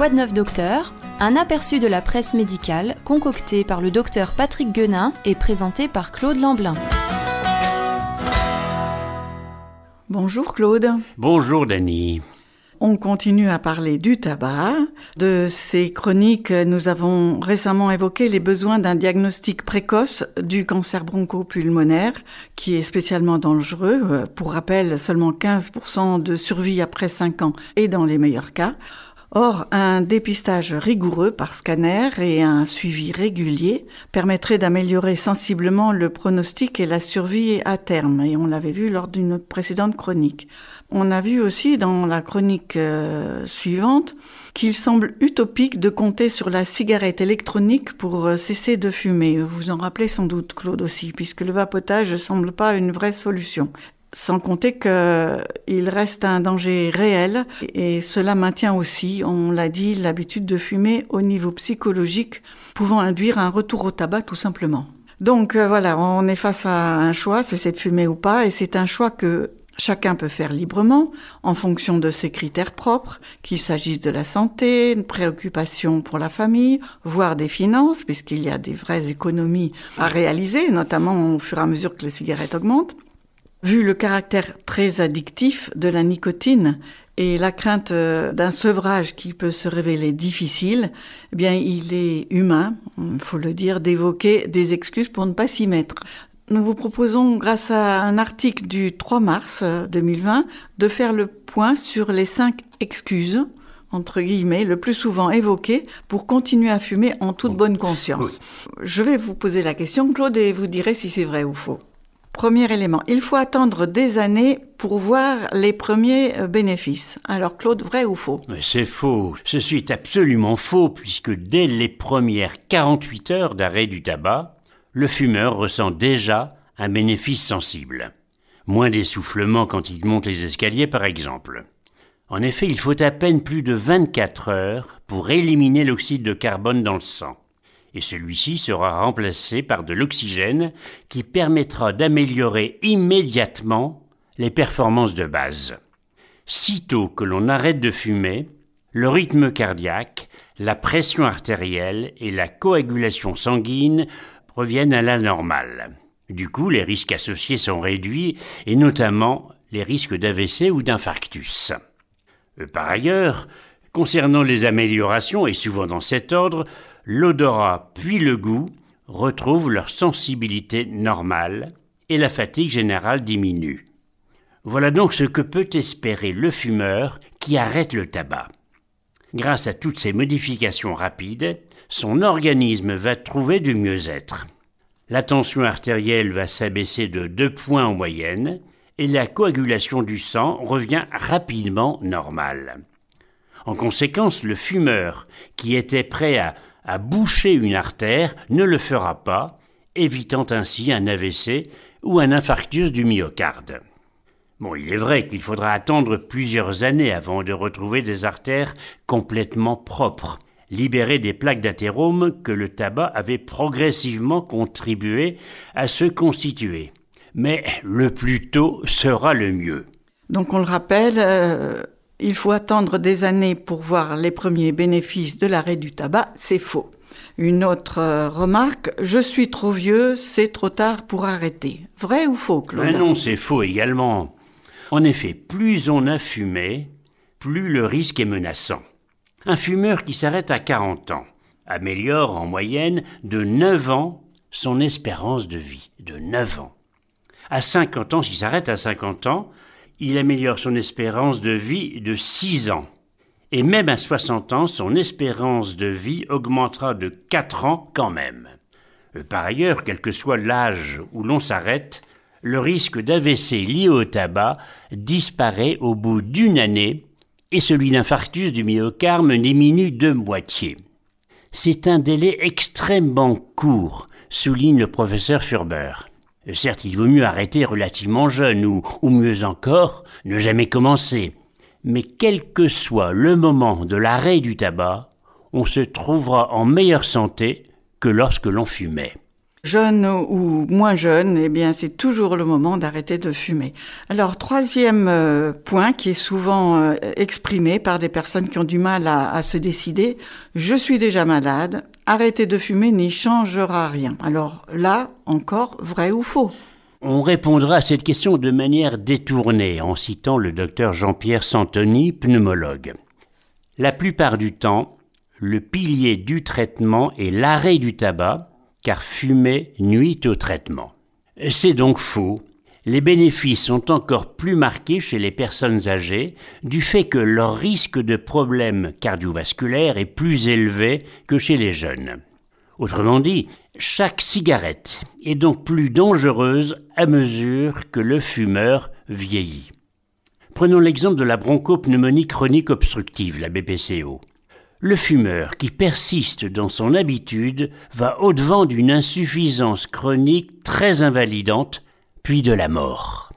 Quoi de neuf docteur? Un aperçu de la presse médicale concocté par le docteur Patrick Guenin et présenté par Claude Lamblin. Bonjour Claude. Bonjour Dany. On continue à parler du tabac. De ces chroniques, nous avons récemment évoqué les besoins d'un diagnostic précoce du cancer bronchopulmonaire, qui est spécialement dangereux. Pour rappel, seulement 15% de survie après 5 ans et dans les meilleurs cas. Or, un dépistage rigoureux par scanner et un suivi régulier permettrait d'améliorer sensiblement le pronostic et la survie à terme, et on l'avait vu lors d'une précédente chronique. On a vu aussi dans la chronique euh, suivante qu'il semble utopique de compter sur la cigarette électronique pour euh, cesser de fumer. Vous en rappelez sans doute, Claude aussi, puisque le vapotage ne semble pas une vraie solution. Sans compter qu'il reste un danger réel et cela maintient aussi, on l'a dit, l'habitude de fumer au niveau psychologique, pouvant induire un retour au tabac tout simplement. Donc euh, voilà, on est face à un choix, c'est de fumer ou pas, et c'est un choix que chacun peut faire librement en fonction de ses critères propres, qu'il s'agisse de la santé, une préoccupation pour la famille, voire des finances, puisqu'il y a des vraies économies à réaliser, notamment au fur et à mesure que les cigarettes augmentent. Vu le caractère très addictif de la nicotine et la crainte euh, d'un sevrage qui peut se révéler difficile, eh bien, il est humain, il faut le dire, d'évoquer des excuses pour ne pas s'y mettre. Nous vous proposons, grâce à un article du 3 mars 2020, euh, de faire le point sur les cinq excuses entre guillemets, le plus souvent évoquées pour continuer à fumer en toute bonne conscience. Je vais vous poser la question, Claude, et vous direz si c'est vrai ou faux. Premier élément, il faut attendre des années pour voir les premiers euh, bénéfices. Alors Claude, vrai ou faux? C'est faux. Ceci est absolument faux puisque dès les premières 48 heures d'arrêt du tabac, le fumeur ressent déjà un bénéfice sensible. Moins d'essoufflement quand il monte les escaliers par exemple. En effet, il faut à peine plus de 24 heures pour éliminer l'oxyde de carbone dans le sang et celui-ci sera remplacé par de l'oxygène qui permettra d'améliorer immédiatement les performances de base. Sitôt que l'on arrête de fumer, le rythme cardiaque, la pression artérielle et la coagulation sanguine reviennent à la normale. Du coup, les risques associés sont réduits, et notamment les risques d'AVC ou d'infarctus. Euh, par ailleurs, concernant les améliorations, et souvent dans cet ordre, l'odorat puis le goût retrouvent leur sensibilité normale et la fatigue générale diminue. Voilà donc ce que peut espérer le fumeur qui arrête le tabac. Grâce à toutes ces modifications rapides, son organisme va trouver du mieux-être. La tension artérielle va s'abaisser de 2 points en moyenne et la coagulation du sang revient rapidement normale. En conséquence, le fumeur, qui était prêt à à boucher une artère ne le fera pas, évitant ainsi un AVC ou un infarctus du myocarde. Bon, il est vrai qu'il faudra attendre plusieurs années avant de retrouver des artères complètement propres, libérées des plaques d'athérome que le tabac avait progressivement contribué à se constituer. Mais le plus tôt sera le mieux. Donc on le rappelle, euh, il faut attendre des années pour voir les premiers bénéfices de l'arrêt du tabac, c'est faux. Une autre euh, remarque, je suis trop vieux, c'est trop tard pour arrêter. Vrai ou faux, Claude? Ben Non, c'est faux également. En effet, plus on a fumé, plus le risque est menaçant. Un fumeur qui s'arrête à 40 ans améliore en moyenne de 9 ans son espérance de vie. De 9 ans. À 50 ans, s'il s'arrête à 50 ans, il améliore son espérance de vie de 6 ans. Et même à 60 ans, son espérance de vie augmentera de 4 ans quand même. Euh, par ailleurs, quel que soit l'âge où l'on s'arrête, le risque d'AVC lié au tabac disparaît au bout d'une année et celui d'infarctus du myocarde diminue de moitié. C'est un délai extrêmement court, souligne le professeur Furber. Certes, il vaut mieux arrêter relativement jeune, ou, ou mieux encore, ne jamais commencer. Mais quel que soit le moment de l'arrêt du tabac, on se trouvera en meilleure santé que lorsque l'on fumait. Jeune ou moins jeune, eh bien, c'est toujours le moment d'arrêter de fumer. Alors, troisième euh, point qui est souvent euh, exprimé par des personnes qui ont du mal à, à se décider, je suis déjà malade, arrêter de fumer n'y changera rien. Alors là, encore, vrai ou faux? On répondra à cette question de manière détournée en citant le docteur Jean-Pierre Santoni, pneumologue. La plupart du temps, le pilier du traitement est l'arrêt du tabac, car fumer nuit au traitement. C'est donc faux. Les bénéfices sont encore plus marqués chez les personnes âgées du fait que leur risque de problèmes cardiovasculaires est plus élevé que chez les jeunes. Autrement dit, chaque cigarette est donc plus dangereuse à mesure que le fumeur vieillit. Prenons l'exemple de la bronchopneumonie chronique obstructive, la BPCO. Le fumeur qui persiste dans son habitude va au-devant d'une insuffisance chronique très invalidante, puis de la mort.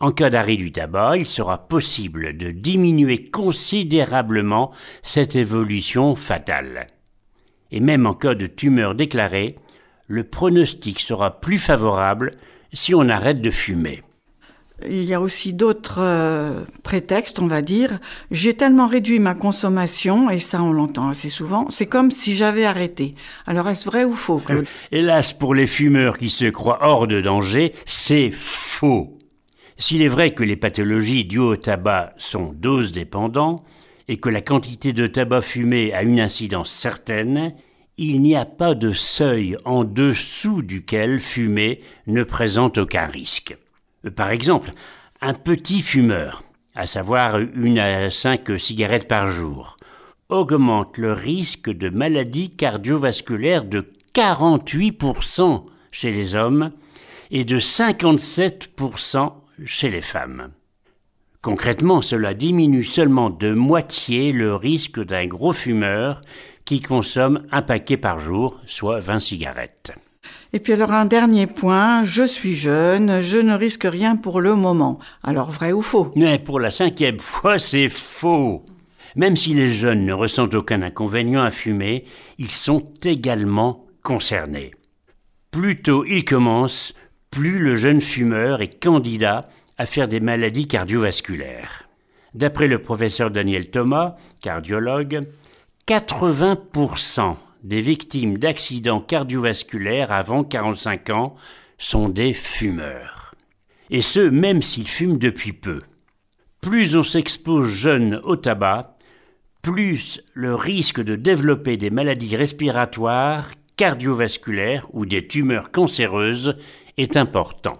En cas d'arrêt du tabac, il sera possible de diminuer considérablement cette évolution fatale et même en cas de tumeur déclarée, le pronostic sera plus favorable si on arrête de fumer. Il y a aussi d'autres euh, prétextes, on va dire. J'ai tellement réduit ma consommation, et ça on l'entend assez souvent, c'est comme si j'avais arrêté. Alors est-ce vrai ou faux Claude? Hélas, pour les fumeurs qui se croient hors de danger, c'est faux. S'il est vrai que les pathologies dues au tabac sont dose dépendantes, et que la quantité de tabac fumé a une incidence certaine, il n'y a pas de seuil en dessous duquel fumer ne présente aucun risque. Par exemple, un petit fumeur, à savoir une à cinq cigarettes par jour, augmente le risque de maladies cardiovasculaires de 48% chez les hommes et de 57% chez les femmes. Concrètement, cela diminue seulement de moitié le risque d'un gros fumeur qui consomme un paquet par jour, soit 20 cigarettes. Et puis alors un dernier point, je suis jeune, je ne risque rien pour le moment. Alors vrai ou faux? Mais pour la cinquième fois, c'est faux. Même si les jeunes ne ressentent aucun inconvénient à fumer, ils sont également concernés. Plus tôt ils commencent, plus le jeune fumeur est candidat à faire des maladies cardiovasculaires. D'après le professeur Daniel Thomas, cardiologue, 80% des victimes d'accidents cardiovasculaires avant 45 ans sont des fumeurs. Et ce, même s'ils fument depuis peu. Plus on s'expose jeune au tabac, plus le risque de développer des maladies respiratoires, cardiovasculaires ou des tumeurs cancéreuses est important.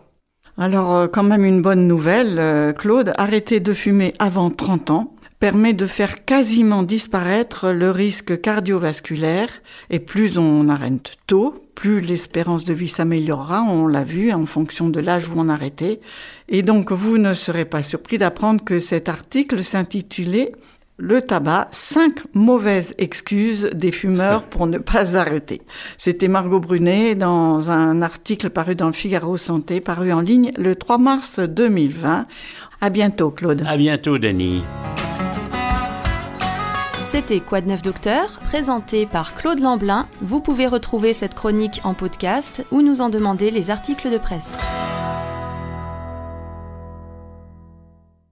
Alors, euh, quand même une bonne nouvelle, euh, Claude, arrêter de fumer avant 30 ans permet de faire quasiment disparaître le risque cardiovasculaire et plus on arrête tôt, plus l'espérance de vie s'améliorera, on l'a vu en fonction de l'âge où on arrêtait. Et donc vous ne serez pas surpris d'apprendre que cet article s'intitulait le tabac, cinq mauvaises excuses des fumeurs pour ne pas arrêter. C'était Margot Brunet dans un article paru dans le Figaro Santé, paru en ligne le 3 mars 2020. À bientôt, Claude. À bientôt, Denis. C'était de neuf docteur, présenté par Claude Lamblin. Vous pouvez retrouver cette chronique en podcast ou nous en demander les articles de presse.